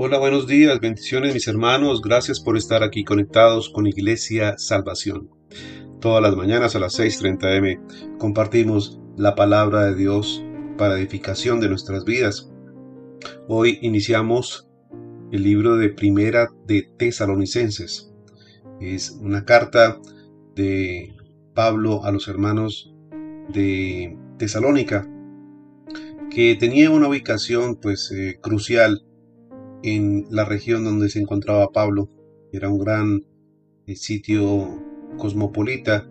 Hola, buenos días, bendiciones mis hermanos, gracias por estar aquí conectados con Iglesia Salvación. Todas las mañanas a las 6.30 am compartimos la palabra de Dios para edificación de nuestras vidas. Hoy iniciamos el libro de Primera de Tesalonicenses. Es una carta de Pablo a los hermanos de Tesalónica que tenía una ubicación pues eh, crucial en la región donde se encontraba Pablo. Era un gran eh, sitio cosmopolita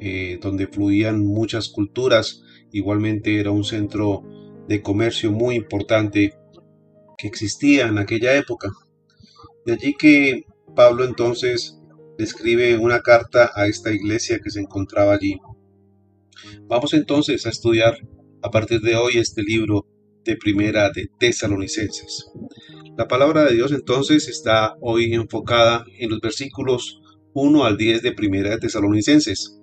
eh, donde fluían muchas culturas. Igualmente era un centro de comercio muy importante que existía en aquella época. De allí que Pablo entonces escribe una carta a esta iglesia que se encontraba allí. Vamos entonces a estudiar a partir de hoy este libro de primera de Tesalonicenses. La palabra de Dios entonces está hoy enfocada en los versículos 1 al 10 de primera de Tesalonicenses.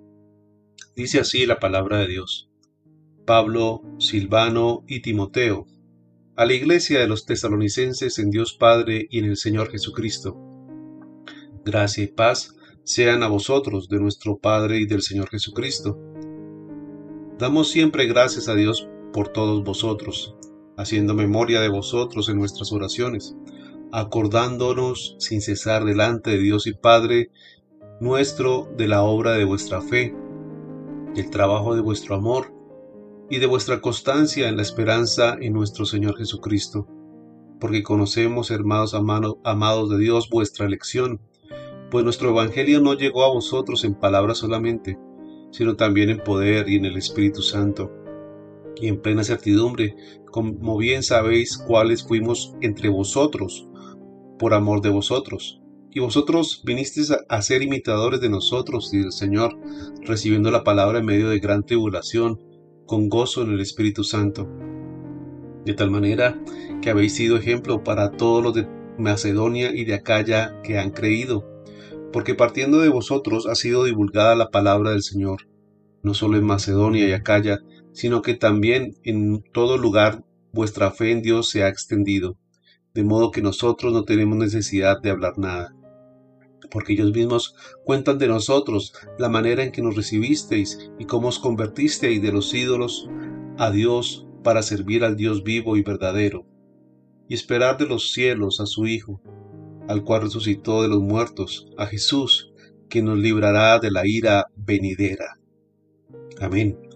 Dice así la palabra de Dios. Pablo, Silvano y Timoteo, a la iglesia de los tesalonicenses en Dios Padre y en el Señor Jesucristo. Gracia y paz sean a vosotros de nuestro Padre y del Señor Jesucristo. Damos siempre gracias a Dios por todos vosotros haciendo memoria de vosotros en nuestras oraciones, acordándonos sin cesar delante de Dios y Padre nuestro de la obra de vuestra fe, del trabajo de vuestro amor y de vuestra constancia en la esperanza en nuestro Señor Jesucristo, porque conocemos, hermanos amados de Dios, vuestra elección, pues nuestro Evangelio no llegó a vosotros en palabras solamente, sino también en poder y en el Espíritu Santo y en plena certidumbre, como bien sabéis cuáles fuimos entre vosotros, por amor de vosotros. Y vosotros vinisteis a ser imitadores de nosotros y del Señor, recibiendo la palabra en medio de gran tribulación, con gozo en el Espíritu Santo. De tal manera que habéis sido ejemplo para todos los de Macedonia y de Acaya que han creído, porque partiendo de vosotros ha sido divulgada la palabra del Señor, no solo en Macedonia y Acaya, sino que también en todo lugar vuestra fe en Dios se ha extendido, de modo que nosotros no tenemos necesidad de hablar nada. Porque ellos mismos cuentan de nosotros la manera en que nos recibisteis y cómo os convertisteis de los ídolos a Dios para servir al Dios vivo y verdadero, y esperar de los cielos a su Hijo, al cual resucitó de los muertos, a Jesús, que nos librará de la ira venidera. Amén.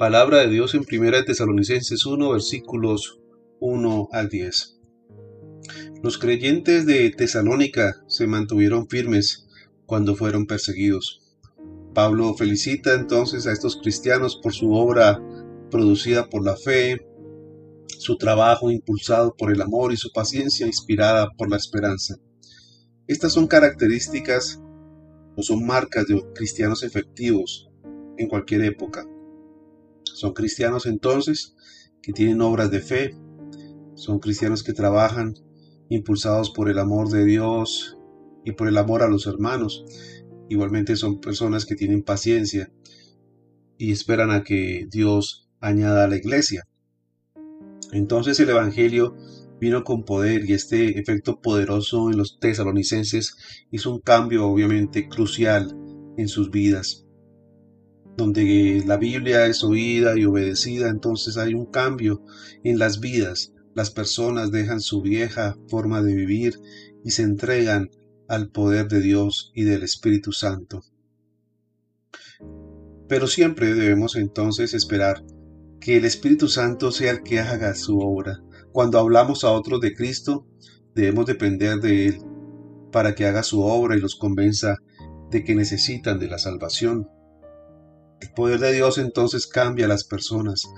Palabra de Dios en 1 Tesalonicenses 1, versículos 1 al 10. Los creyentes de Tesalónica se mantuvieron firmes cuando fueron perseguidos. Pablo felicita entonces a estos cristianos por su obra producida por la fe, su trabajo impulsado por el amor y su paciencia inspirada por la esperanza. Estas son características o son marcas de cristianos efectivos en cualquier época. Son cristianos entonces que tienen obras de fe, son cristianos que trabajan impulsados por el amor de Dios y por el amor a los hermanos. Igualmente son personas que tienen paciencia y esperan a que Dios añada a la iglesia. Entonces el Evangelio vino con poder y este efecto poderoso en los tesalonicenses hizo un cambio obviamente crucial en sus vidas donde la Biblia es oída y obedecida, entonces hay un cambio en las vidas. Las personas dejan su vieja forma de vivir y se entregan al poder de Dios y del Espíritu Santo. Pero siempre debemos entonces esperar que el Espíritu Santo sea el que haga su obra. Cuando hablamos a otros de Cristo, debemos depender de Él para que haga su obra y los convenza de que necesitan de la salvación. El poder de Dios entonces cambia a las personas,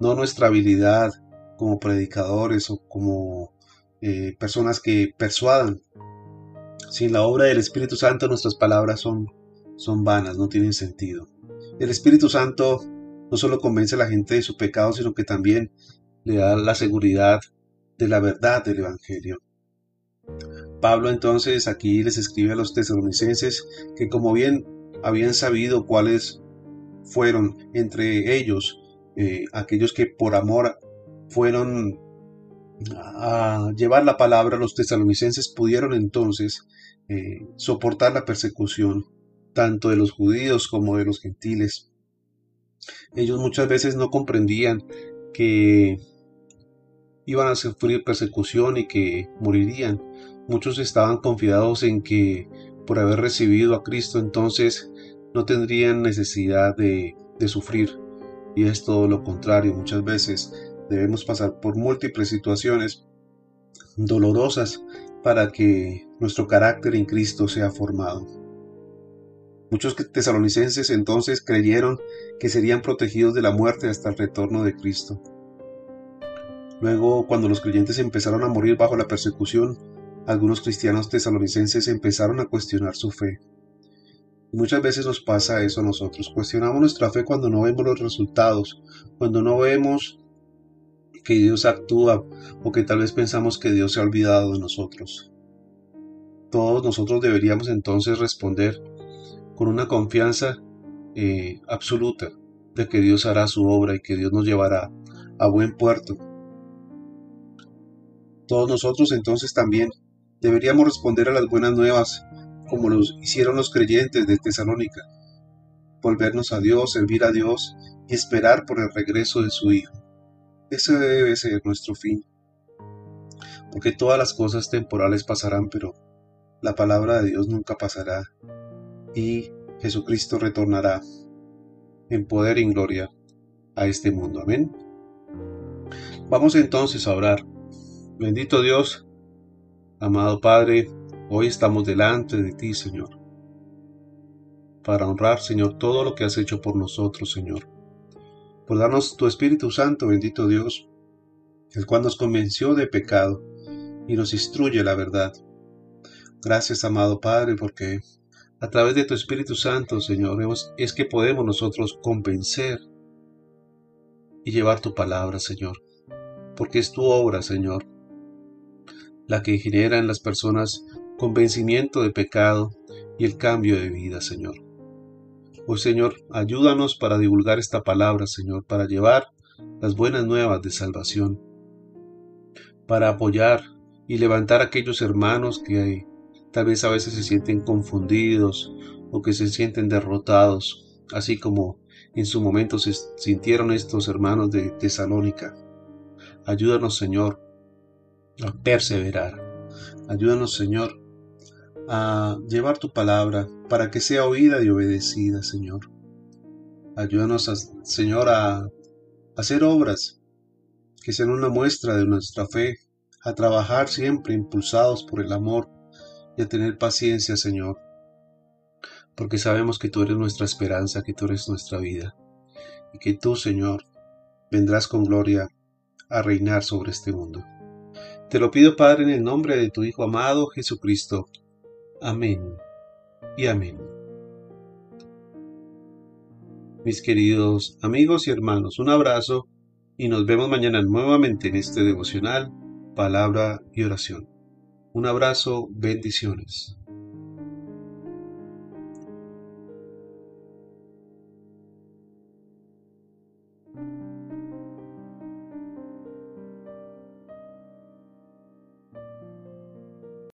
no nuestra habilidad como predicadores o como eh, personas que persuadan. Sin la obra del Espíritu Santo nuestras palabras son, son vanas, no tienen sentido. El Espíritu Santo no solo convence a la gente de su pecado, sino que también le da la seguridad de la verdad del Evangelio. Pablo entonces aquí les escribe a los tesalonicenses que como bien habían sabido cuáles fueron entre ellos eh, aquellos que por amor fueron a llevar la palabra, los tesalonicenses pudieron entonces eh, soportar la persecución tanto de los judíos como de los gentiles. Ellos muchas veces no comprendían que iban a sufrir persecución y que morirían. Muchos estaban confiados en que por haber recibido a Cristo entonces no tendrían necesidad de, sufrir. Y es todo lo contrario. Muchas veces debemos pasar por múltiples situaciones dolorosas para que nuestro carácter en Cristo sea formado. Muchos tesalonicenses entonces creyeron que serían protegidos de la muerte hasta el retorno de Cristo. Luego, cuando los creyentes empezaron a morir bajo la persecución, algunos cristianos tesalonicenses empezaron a cuestionar su fe. Muchas veces nos pasa eso a nosotros. Cuestionamos nuestra fe cuando no vemos los resultados, cuando no vemos que Dios actúa o que tal vez pensamos que Dios se ha olvidado de nosotros. Todos nosotros deberíamos entonces responder con una confianza eh, absoluta de que Dios hará su obra y que Dios nos llevará a buen puerto. Todos nosotros entonces también deberíamos responder a las buenas nuevas como lo hicieron los creyentes de Tesalónica, volvernos a Dios, servir a Dios y esperar por el regreso de su Hijo. Ese debe ser nuestro fin. Porque todas las cosas temporales pasarán, pero la palabra de Dios nunca pasará y Jesucristo retornará en poder y en gloria a este mundo. Amén. Vamos entonces a orar. Bendito Dios, amado Padre, hoy estamos delante de ti, Señor, para honrar, Señor, todo lo que has hecho por nosotros, Señor, por darnos tu Espíritu Santo, bendito Dios, el cual nos convenció de pecado y nos instruye la verdad. Gracias, amado Padre, porque a través de tu Espíritu Santo, Señor, es que podemos nosotros convencer y llevar tu palabra, Señor. Porque es tu obra, Señor, la que genera en las personas convencimiento de pecado y el cambio de vida, Señor. Hoy, Señor, ayúdanos para divulgar esta palabra, Señor, para llevar las buenas nuevas de salvación, para apoyar y levantar a aquellos hermanos que Tal vez a veces se sienten confundidos o que se sienten derrotados, así como en su momento se sintieron estos hermanos de Tesalónica. Ayúdanos, Señor, a perseverar. Ayúdanos, Señor, a llevar tu palabra para que sea oída y obedecida, Señor. Ayúdanos, Señor, a hacer obras que sean una muestra de nuestra fe, a trabajar siempre impulsados por el amor y a tener paciencia, Señor, porque sabemos que tú eres nuestra esperanza, que tú eres nuestra vida, y que tú, Señor, vendrás con gloria a reinar sobre este mundo. Te lo pido, Padre, en el nombre de tu Hijo amado Jesucristo. Amén y amén. Mis queridos amigos y hermanos, un abrazo y nos vemos mañana nuevamente en este devocional, palabra y oración. Un abrazo, bendiciones.